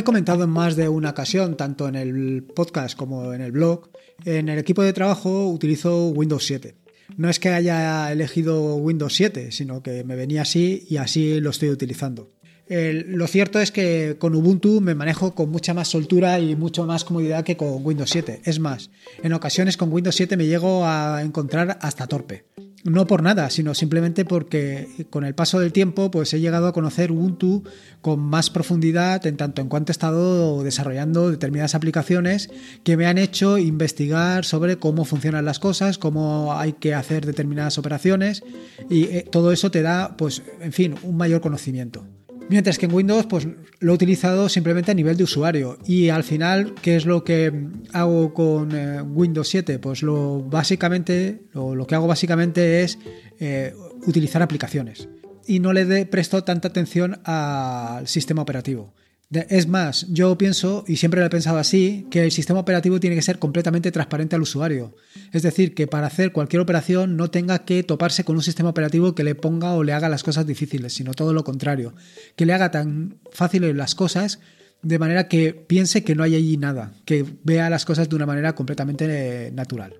He comentado en más de una ocasión, tanto en el podcast como en el blog, en el equipo de trabajo utilizo Windows 7. No es que haya elegido Windows 7, sino que me venía así y así lo estoy utilizando. lo cierto es que con Ubuntu me manejo con mucha más soltura y mucho más comodidad que con Windows 7. Es más, en ocasiones con Windows 7 me llego a encontrar hasta torpe no por nada, sino simplemente porque con el paso del tiempo pues he llegado a conocer Ubuntu con más profundidad en tanto en cuanto he estado desarrollando determinadas aplicaciones que me han hecho investigar sobre cómo funcionan las cosas, cómo hay que hacer determinadas operaciones y eh, todo eso te da pues en fin, un mayor conocimiento. Mientras que en Windows pues, lo he utilizado simplemente a nivel de usuario. Y al final, ¿qué es lo que hago con eh, Windows 7? Pues lo básicamente, lo, que hago básicamente es eh, utilizar aplicaciones. Y no le presto tanta atención al sistema operativo. Es más, yo pienso, y siempre lo he pensado así, que el sistema operativo tiene que ser completamente transparente al usuario. Es decir, que para hacer cualquier operación no tenga que toparse con un sistema operativo que le ponga o le haga las cosas difíciles, sino todo lo contrario. Que le haga tan fáciles las cosas de manera que piense que no hay allí nada, que vea las cosas de una manera completamente eh, natural.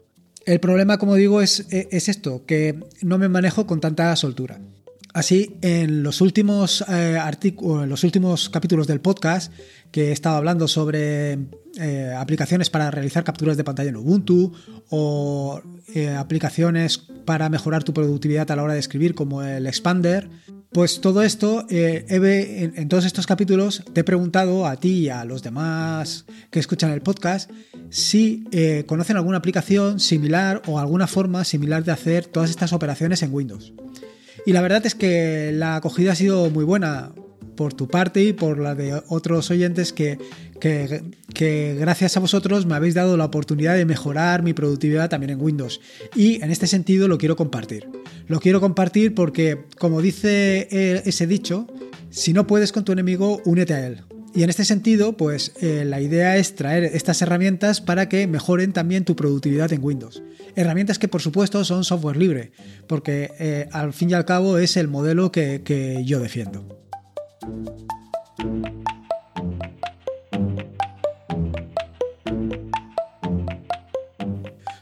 El problema, como digo, es, es esto, que no me manejo con tanta soltura. Así, en los últimos eh, artículos, los últimos capítulos del podcast que he estado hablando sobre eh, aplicaciones para realizar capturas de pantalla en Ubuntu o eh, aplicaciones para mejorar tu productividad a la hora de escribir como el Expander, pues todo esto, en, en, todos estos capítulos te he preguntado a ti y a los demás que escuchan el podcast si conocen alguna aplicación similar o alguna forma similar de hacer todas estas operaciones en Windows. Y la verdad es que la acogida ha sido muy buena por tu parte y por la de otros oyentes que, que, gracias a vosotros me habéis dado la oportunidad de mejorar mi productividad también en Windows. Y en este sentido lo quiero compartir. Lo quiero compartir porque, como dice ese dicho, si no puedes con tu enemigo, únete a él. Y en este sentido, pues eh, la idea es traer estas herramientas para que mejoren también tu productividad en Windows. Herramientas que por supuesto son software libre, porque eh, al fin y al cabo es el modelo que, que yo defiendo.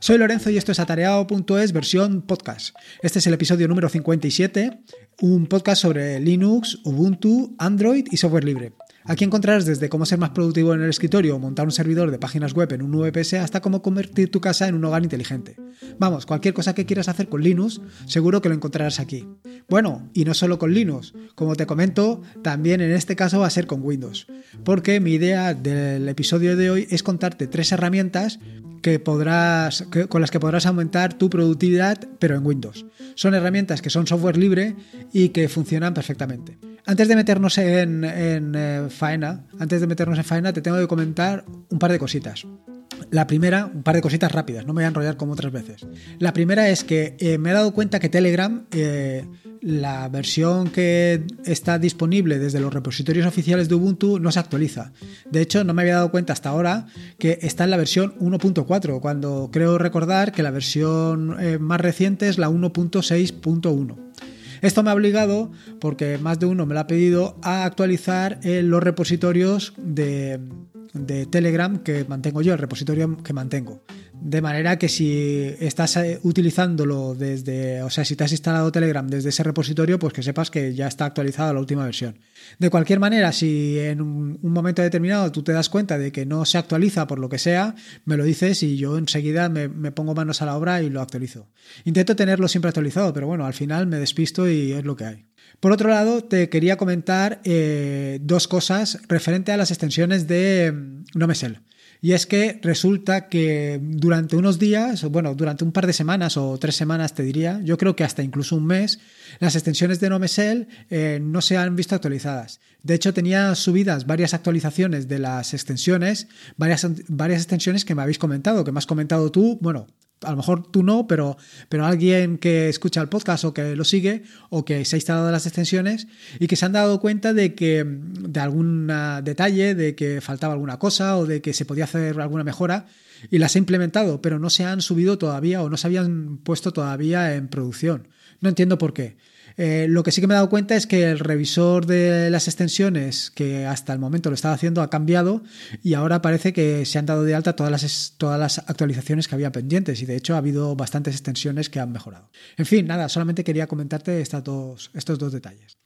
Soy Lorenzo y esto es atareado.es versión podcast. Este es el episodio número 57, un podcast sobre Linux, Ubuntu, Android y software libre. Aquí encontrarás desde cómo ser más productivo en el escritorio o montar un servidor de páginas web en un VPS hasta cómo convertir tu casa en un hogar inteligente. Vamos, cualquier cosa que quieras hacer con Linux, seguro que lo encontrarás aquí. Bueno, y no solo con Linux, como te comento, también en este caso va a ser con Windows, porque mi idea del episodio de hoy es contarte tres herramientas que podrás, con las que podrás aumentar tu productividad, pero en Windows. Son herramientas que son software libre y que funcionan perfectamente. Antes de meternos en, eh, faena, antes de meternos en faena, te tengo que comentar un par de cositas. La primera, un par de cositas rápidas, no me voy a enrollar como otras veces. La primera es que eh, me he dado cuenta que Telegram, eh, la versión que está disponible desde los repositorios oficiales de Ubuntu, no se actualiza. De hecho, no me había dado cuenta hasta ahora que está en la versión 1.4, cuando creo recordar que la versión eh, más reciente es la 1.6.1. Esto me ha obligado, porque más de uno me lo ha pedido, a actualizar los repositorios de, de Telegram que mantengo yo, el repositorio que mantengo. De manera que si estás eh, utilizándolo desde, o sea, si te has instalado Telegram desde ese repositorio, pues que sepas que ya está actualizada la última versión. De cualquier manera, si en un, momento determinado tú te das cuenta de que no se actualiza por lo que sea, me lo dices y yo enseguida me, pongo manos a la obra y lo actualizo. Intento tenerlo siempre actualizado, pero bueno, al final me despisto y es lo que hay. Por otro lado, te quería comentar eh, dos cosas referente a las extensiones de mm, Nomesel. Y es que resulta que durante unos días, bueno, durante un par de semanas o tres semanas te diría, yo creo que hasta incluso un mes, las extensiones de Nomesel eh, no se han visto actualizadas. De hecho, tenía subidas varias actualizaciones de las extensiones, varias, varias extensiones que me habéis comentado, que me has comentado tú, bueno, a lo mejor tú no, pero, pero alguien que escucha el podcast o que lo sigue o que se ha instalado las extensiones y que se han dado cuenta de que de algún detalle, de que faltaba alguna cosa o de que se podía hacer alguna mejora y las ha implementado, pero no se han subido todavía o no se habían puesto todavía en producción. No entiendo por qué. Eh, lo que sí que me he dado cuenta es que el revisor de las extensiones, que hasta el momento lo estaba haciendo, ha cambiado y ahora parece que se han dado de alta todas las, todas las actualizaciones que había pendientes y de hecho ha habido bastantes extensiones que han mejorado. En fin, nada, solamente quería comentarte estos dos, detalles.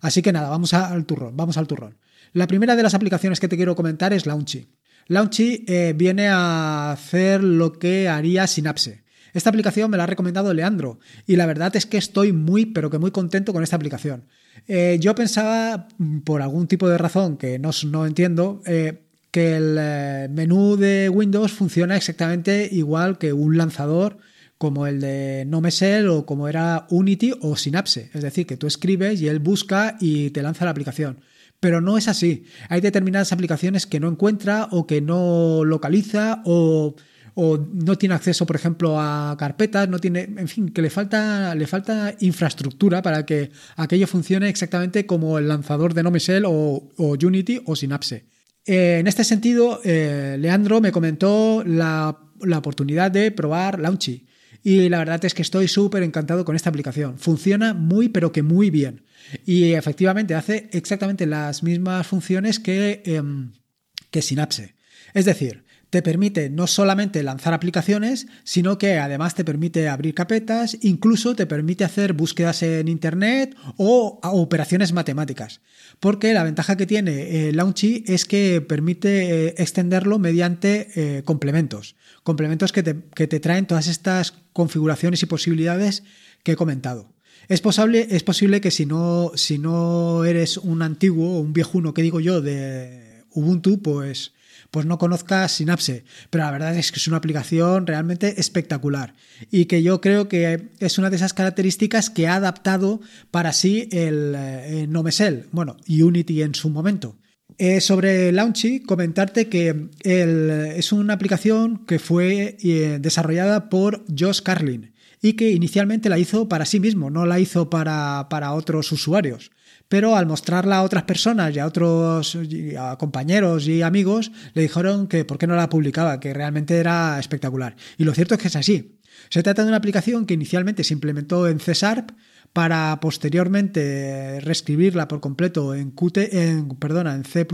Así que nada, vamos al turrón, vamos al turrón. La primera de las aplicaciones que te quiero comentar es Launchy. Launchy eh, viene a hacer lo que haría Synapse. Esta aplicación me la ha recomendado Leandro y la verdad es que estoy muy, pero que muy contento con esta aplicación. Eh, yo pensaba, mm, por algún tipo de razón que no, no entiendo, eh, que el menú de Windows funciona exactamente igual que un lanzador como el de Nomesel o como era Unity o Synapse. Es decir, que tú escribes y él busca y te lanza la aplicación. Pero no es así. Hay determinadas aplicaciones que no encuentra o que no localiza o, no tiene acceso, por ejemplo, a carpetas, no tiene, en fin, que le falta, le falta infraestructura para que aquello funcione exactamente como el lanzador de Nomesel o, o Unity o Synapse. Eh, en este sentido, eh, Leandro me comentó la, la oportunidad de probar Launchy. Y la verdad es que estoy súper encantado con esta aplicación. Funciona muy, pero que muy bien. Y efectivamente hace exactamente las mismas funciones que, em, que Synapse. Es decir, te permite no solamente lanzar aplicaciones, sino que además te permite abrir carpetas, incluso te permite hacer búsquedas en Internet o operaciones matemáticas. Porque la ventaja que tiene eh, Launchy es que permite eh, extenderlo mediante eh, complementos. Complementos que te, que te traen todas estas configuraciones y posibilidades que he comentado. Es posible, es posible que si no, si no eres un antiguo o un viejuno, que digo yo, de Ubuntu, pues, pues no conozcas Synapse. Pero la verdad es que es una aplicación realmente espectacular y que yo creo que es una de esas características que ha adaptado para sí el, eh, Nomesel, bueno, Unity en su momento. Eh, sobre Launchy, comentarte que es una aplicación que fue eh, desarrollada por Josh Carlin y que inicialmente la hizo para sí mismo, no la hizo para, para otros usuarios. Pero al mostrarla a otras personas y a otros compañeros y amigos, le dijeron que por qué no la publicaba, que realmente era espectacular. Y lo cierto es que es así. Se trata de una aplicación que inicialmente se implementó en C Sharp para posteriormente reescribirla por completo en, Qt, perdona, en C++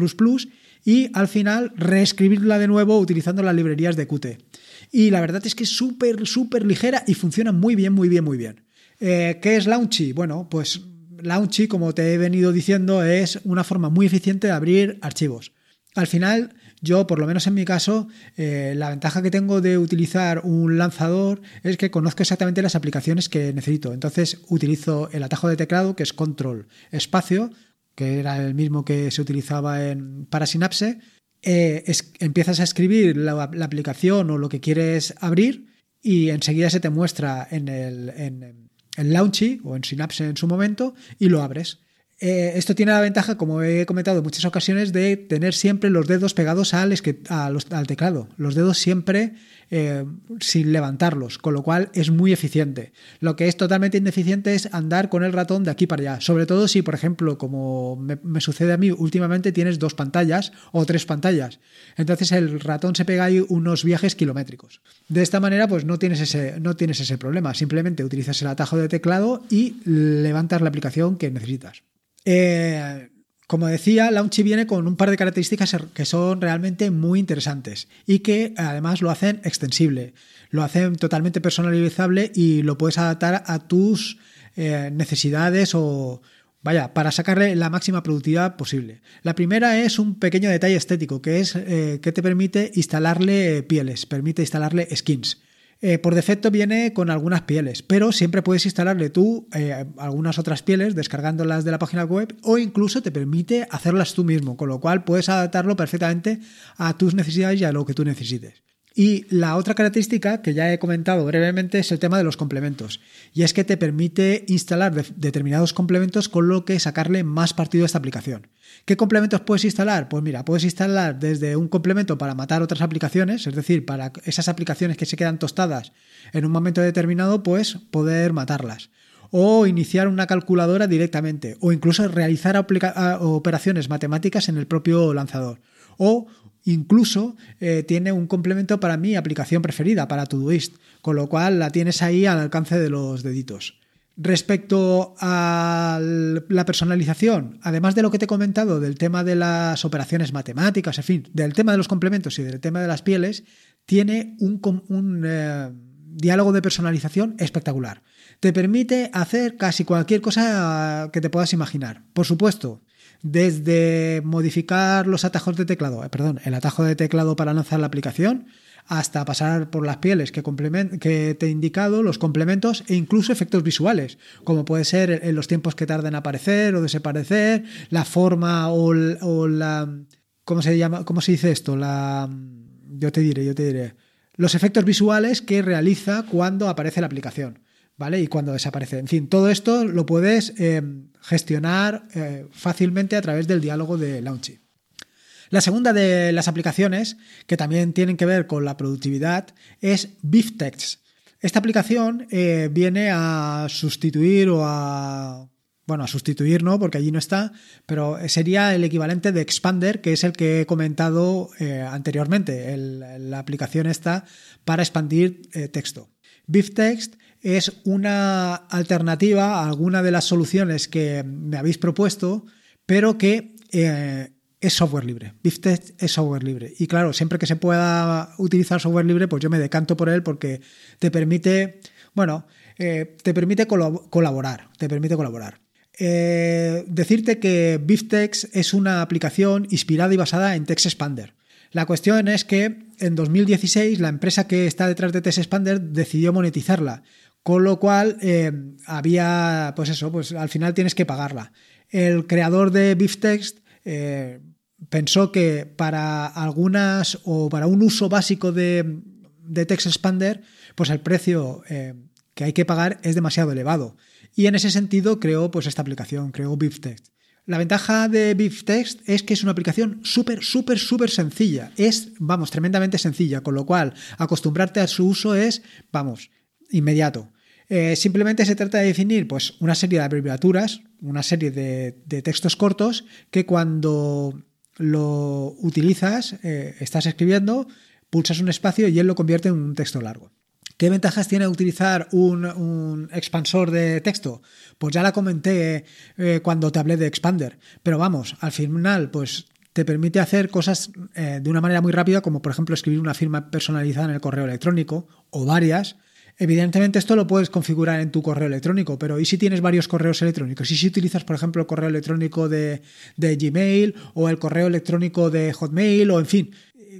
y al final reescribirla de nuevo utilizando las librerías de Qt. Y la verdad es que es súper, súper ligera y funciona muy bien, muy bien, muy bien. Eh, ¿Qué es Launchy? Bueno, pues Launchy, como te he venido diciendo, es una forma muy eficiente de abrir archivos. Al final, yo, por lo menos en mi caso, eh, la ventaja que tengo de utilizar un lanzador es que conozco exactamente las aplicaciones que necesito. Entonces, utilizo el atajo de teclado, que es control espacio, que era el mismo que se utilizaba en, para Synapse, eh, empiezas a escribir la, aplicación o lo que quieres abrir y enseguida se te muestra en el en, en Launchy o en Synapse en su momento y lo abres. Eh, esto tiene la ventaja, como he comentado en muchas ocasiones, de tener siempre los dedos pegados al, al teclado. Los dedos siempre eh, sin levantarlos, con lo cual es muy eficiente. Lo que es totalmente ineficiente es andar con el ratón de aquí para allá. Sobre todo si, por ejemplo, como me, sucede a mí últimamente, tienes dos pantallas o tres pantallas. Entonces el ratón se pega ahí unos viajes kilométricos. De esta manera, pues no tienes ese, no tienes ese problema. Simplemente utilizas el atajo de teclado y levantas la aplicación que necesitas. Eh, como decía, Launchy viene con un par de características que son realmente muy interesantes y que además lo hacen extensible, lo hacen totalmente personalizable y lo puedes adaptar a tus eh, necesidades o, vaya, para sacarle la máxima productividad posible. La primera es un pequeño detalle estético, que es eh, que te permite instalarle pieles, permite instalarle skins. Eh, por defecto viene con algunas pieles, pero siempre puedes instalarle tú eh, algunas otras pieles descargándolas de la página web o incluso te permite hacerlas tú mismo, con lo cual puedes adaptarlo perfectamente a tus necesidades y a lo que tú necesites. Y la otra característica que ya he comentado brevemente es el tema de los complementos. Y es que te permite instalar determinados complementos con lo que sacarle más partido a esta aplicación. ¿Qué complementos puedes instalar? Pues mira, puedes instalar desde un complemento para matar otras aplicaciones, es decir, para esas aplicaciones que se quedan tostadas en un momento determinado, pues poder matarlas o iniciar una calculadora directamente, o incluso realizar operaciones matemáticas en el propio lanzador, o Incluso eh, tiene un complemento para mi aplicación preferida, para Todoist, con lo cual la tienes ahí al alcance de los deditos. Respecto a la personalización, además de lo que te he comentado del tema de las operaciones matemáticas, en fin, del tema de los complementos y del tema de las pieles, tiene un, eh, diálogo de personalización espectacular. Te permite hacer casi cualquier cosa que te puedas imaginar. Por supuesto, desde modificar los atajos de teclado, eh, perdón, el atajo de teclado para lanzar la aplicación, hasta pasar por las pieles que, que te he indicado, los complementos e incluso efectos visuales, como puede ser en los tiempos que tardan en aparecer o desaparecer, la forma o, la... ¿Cómo se llama? ¿Cómo se dice esto? La... Yo te diré, yo te diré. Los efectos visuales que realiza cuando aparece la aplicación. ¿Vale? Y cuando desaparece. En fin, todo esto lo puedes eh, gestionar eh, fácilmente a través del diálogo de Launchy. La segunda de las aplicaciones, que también tienen que ver con la productividad, es Biftex. Esta aplicación eh, viene a sustituir o a bueno, a sustituir no, porque allí no está, pero sería el equivalente de Expander, que es el que he comentado anteriormente. la aplicación está para expandir eh, texto. Biftext es una alternativa a alguna de las soluciones que me habéis propuesto, pero que es software libre. BiffText es software libre. Y claro, siempre que se pueda utilizar software libre, pues yo me decanto por él porque te permite, bueno, eh, te permite colaborar. Te permite colaborar. Eh, decirte que BiffText es una aplicación inspirada y basada en TextExpander. La cuestión es que en 2016 la empresa que está detrás de TextExpander decidió monetizarla, con lo cual eh, había, pues eso, pues al final tienes que pagarla. El creador de BiffText eh, pensó que para algunas o para un uso básico de, de Text Expander, pues el precio eh, que hay que pagar es demasiado elevado. Y en ese sentido creó pues esta aplicación, creó BeefText. La ventaja de BeefText es que es una aplicación súper, súper, súper sencilla. Es, vamos, tremendamente sencilla, con lo cual acostumbrarte a su uso es, vamos, inmediato. Eh, simplemente se trata de definir pues, una serie de abreviaturas, una serie de, textos cortos que cuando lo utilizas, eh, estás escribiendo, pulsas un espacio y él lo convierte en un texto largo. ¿Qué ventajas tiene utilizar un, expansor de texto? Pues ya la comenté eh, cuando te hablé de Expander. Pero vamos, al final, pues te permite hacer cosas de una manera muy rápida, como por ejemplo escribir una firma personalizada en el correo electrónico o varias, Evidentemente esto lo puedes configurar en tu correo electrónico, pero ¿y si tienes varios correos electrónicos? ¿Y si utilizas, por ejemplo, el correo electrónico de, Gmail o el correo electrónico de Hotmail o en fin?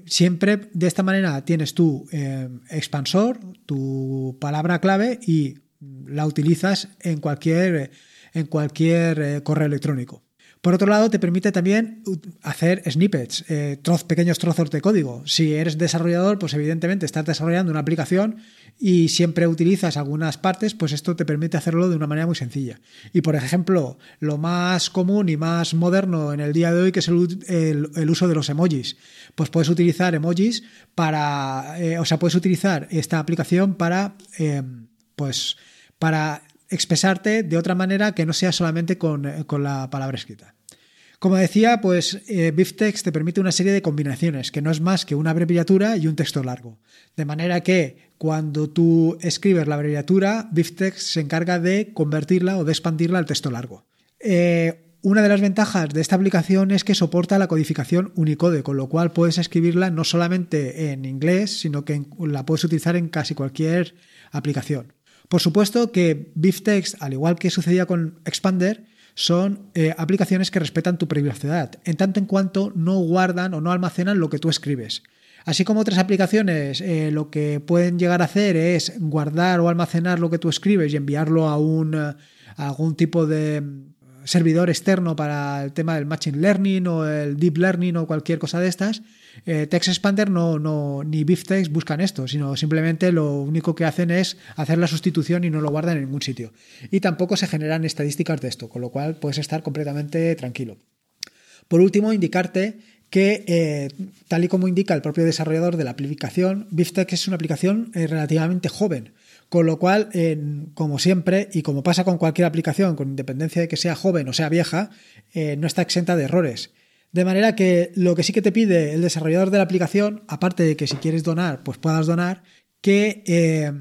Siempre de esta manera tienes tu eh, expansor, tu palabra clave y la utilizas en cualquier, en cualquier eh, correo electrónico. Por otro lado, te permite también hacer snippets, eh, pequeños trozos de código. Si eres desarrollador, pues evidentemente estás desarrollando una aplicación y siempre utilizas algunas partes, pues esto te permite hacerlo de una manera muy sencilla. Y por ejemplo, lo más común y más moderno en el día de hoy, que es el, uso de los emojis. Pues puedes utilizar emojis para, eh, o sea, puedes utilizar esta aplicación para, eh, pues, para expresarte de otra manera que no sea solamente con, con la palabra escrita. Como decía, pues eh, BiffText te permite una serie de combinaciones, que no es más que una abreviatura y un texto largo. De manera que cuando tú escribes la abreviatura, BiffText se encarga de convertirla o de expandirla al texto largo. Eh, una de las ventajas de esta aplicación es que soporta la codificación Unicode, con lo cual puedes escribirla no solamente en inglés, sino que la puedes utilizar en casi cualquier aplicación. Por supuesto que BiffText, al igual que sucedía con Expander, son eh, aplicaciones que respetan tu privacidad, en tanto en cuanto no guardan o no almacenan lo que tú escribes. Así como otras aplicaciones eh, lo que pueden llegar a hacer es guardar o almacenar lo que tú escribes y enviarlo a, un, a algún tipo de servidor externo para el tema del Machine Learning o el Deep Learning o cualquier cosa de estas, eh, Text Expander no, no, ni BiffText buscan esto, sino simplemente lo único que hacen es hacer la sustitución y no lo guardan en ningún sitio. Y tampoco se generan estadísticas de esto, con lo cual puedes estar completamente tranquilo. Por último, indicarte que, eh, tal y como indica el propio desarrollador de la aplicación, BiffText es una aplicación eh, relativamente joven. Con lo cual, como siempre, y como pasa con cualquier aplicación, con independencia de que sea joven o sea vieja, no está exenta de errores. De manera que lo que sí que te pide el desarrollador de la aplicación, aparte de que si quieres donar, pues puedas donar, que eh,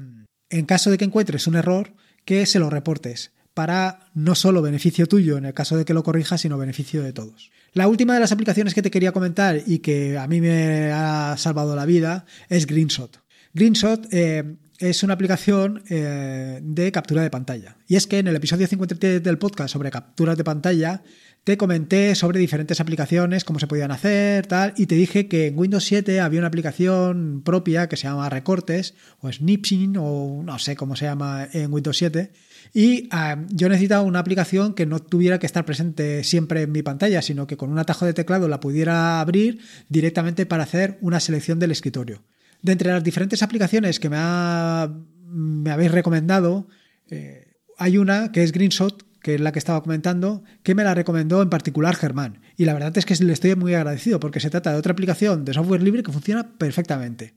en caso de que encuentres un error, que se lo reportes para no solo beneficio tuyo en el caso de que lo corrijas, sino beneficio de todos. La última de las aplicaciones que te quería comentar y que a mí me ha salvado la vida es Greenshot. Greenshot eh, es una aplicación eh, de captura de pantalla. Y es que en el episodio 53 del podcast sobre capturas de pantalla te comenté sobre diferentes aplicaciones, cómo se podían hacer, tal, y te dije que en Windows 7 había una aplicación propia que se llama Recortes o Snipsing o no sé cómo se llama en Windows 7. Y yo necesitaba una aplicación que no tuviera que estar presente siempre en mi pantalla, sino que con un atajo de teclado la pudiera abrir directamente para hacer una selección del escritorio. De entre las diferentes aplicaciones que me, me habéis recomendado, eh, hay una que es Greenshot, que es la que estaba comentando, que me la recomendó en particular Germán. Y la verdad es que le estoy muy agradecido porque se trata de otra aplicación de software libre que funciona perfectamente.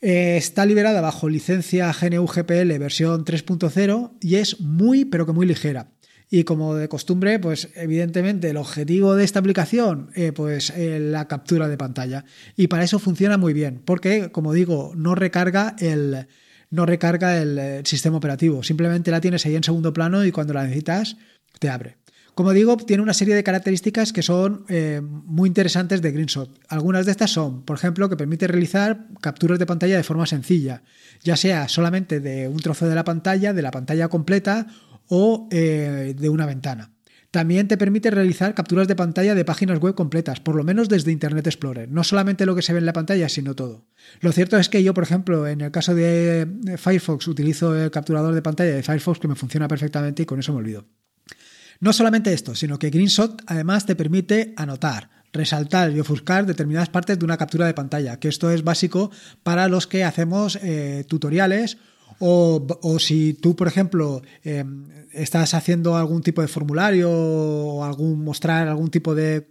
Eh, está liberada bajo licencia GNU GPL versión 3.0 y es muy, pero que muy ligera. Y como de costumbre, pues evidentemente el objetivo de esta aplicación, eh, pues eh, la captura de pantalla. Y para eso funciona muy bien, porque como digo, no recarga el, no recarga el, sistema operativo. Simplemente la tienes ahí en segundo plano y cuando la necesitas, te abre. Como digo, tiene una serie de características que son eh, muy interesantes de Greenshot. Algunas de estas son, por ejemplo, que permite realizar capturas de pantalla de forma sencilla, ya sea solamente de un trozo de la pantalla, de la pantalla completa o eh, de una ventana. También te permite realizar capturas de pantalla de páginas web completas, por lo menos desde Internet Explorer. No solamente lo que se ve en la pantalla, sino todo. Lo cierto es que yo, por ejemplo, en el caso de Firefox, utilizo el capturador de pantalla de Firefox que me funciona perfectamente y con eso me olvido. No solamente esto, sino que Greenshot además te permite anotar, resaltar y ofuscar determinadas partes de una captura de pantalla, que esto es básico para los que hacemos eh, tutoriales o, si tú, por ejemplo, em, estás haciendo algún tipo de formulario o algún, mostrar algún tipo de,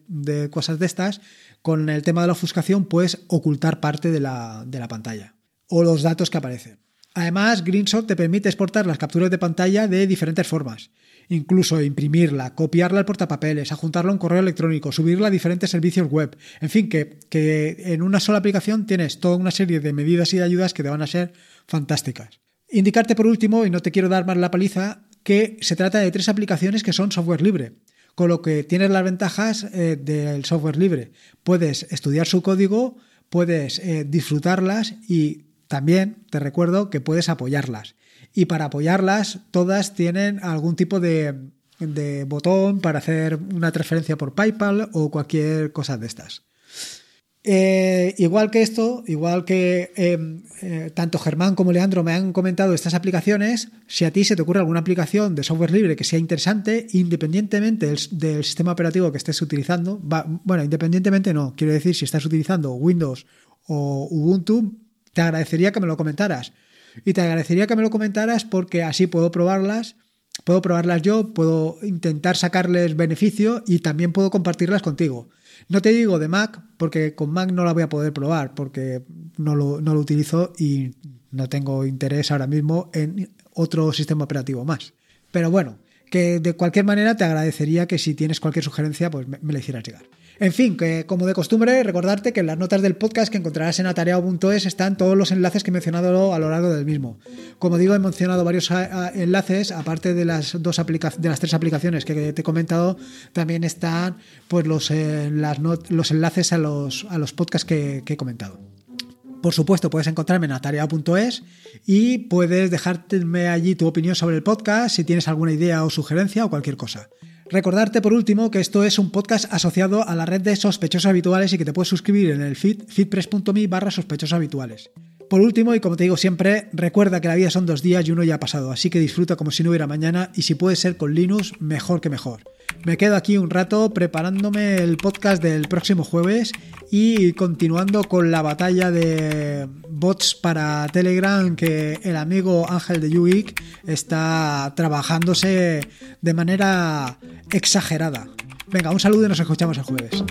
cosas de estas, con el tema de la ofuscación puedes ocultar parte de la, de la pantalla o los datos que aparecen. Además, Greenshot te permite exportar las capturas de pantalla de diferentes formas. Incluso imprimirla, copiarla al portapapeles, adjuntarla a un correo electrónico, subirla a diferentes servicios web. En fin, que, que en una sola aplicación tienes toda una serie de medidas y de ayudas que te van a ser fantásticas. Indicarte por último, y no te quiero dar más la paliza, que se trata de tres aplicaciones que son software libre, con lo que tienes las ventajas eh, del software libre. Puedes estudiar su código, puedes eh, disfrutarlas y también te recuerdo que puedes apoyarlas. Y para apoyarlas, todas tienen algún tipo de, de botón para hacer una transferencia por PayPal o cualquier cosa de estas. Eh, igual que esto, igual que em, eh, tanto Germán como Leandro me han comentado estas aplicaciones, si a ti se te ocurre alguna aplicación de software libre que sea interesante, independientemente del, sistema operativo que estés utilizando, bueno, independientemente no, quiero decir, si estás utilizando Windows o Ubuntu, te agradecería que me lo comentaras. Y te agradecería que me lo comentaras porque así puedo probarlas, puedo probarlas yo, puedo intentar sacarles beneficio y también puedo compartirlas contigo. No te digo de Mac, porque con Mac no la voy a poder probar, porque no lo, no lo utilizo y no tengo interés ahora mismo en otro sistema operativo más. Pero bueno, que de cualquier manera te agradecería que si tienes cualquier sugerencia, pues me, la hicieras llegar. En fin, que como de costumbre, recordarte que en las notas del podcast que encontrarás en atareado.es están todos los enlaces que he mencionado a lo largo del mismo. Como digo, he mencionado varios enlaces, aparte de las dos de las tres aplicaciones que te he comentado, también están pues los, eh, los enlaces a los, a los podcasts que he comentado. Por supuesto, puedes encontrarme en atareado.es y puedes dejarme allí tu opinión sobre el podcast, si tienes alguna idea o sugerencia o cualquier cosa. Recordarte por último que esto es un podcast asociado a la red de sospechosos habituales y que te puedes suscribir en el feed feedpress.me barra sospechosos habituales. Por último, y como te digo siempre, recuerda que la vida son dos días y uno ya ha pasado, así que disfruta como si no hubiera mañana y si puede ser con Linux, mejor que mejor. Me quedo aquí un rato preparándome el podcast del próximo jueves y continuando con la batalla de bots para Telegram que el amigo Ángel de Yuik está trabajándose de manera exagerada. Venga, un saludo y nos escuchamos el jueves.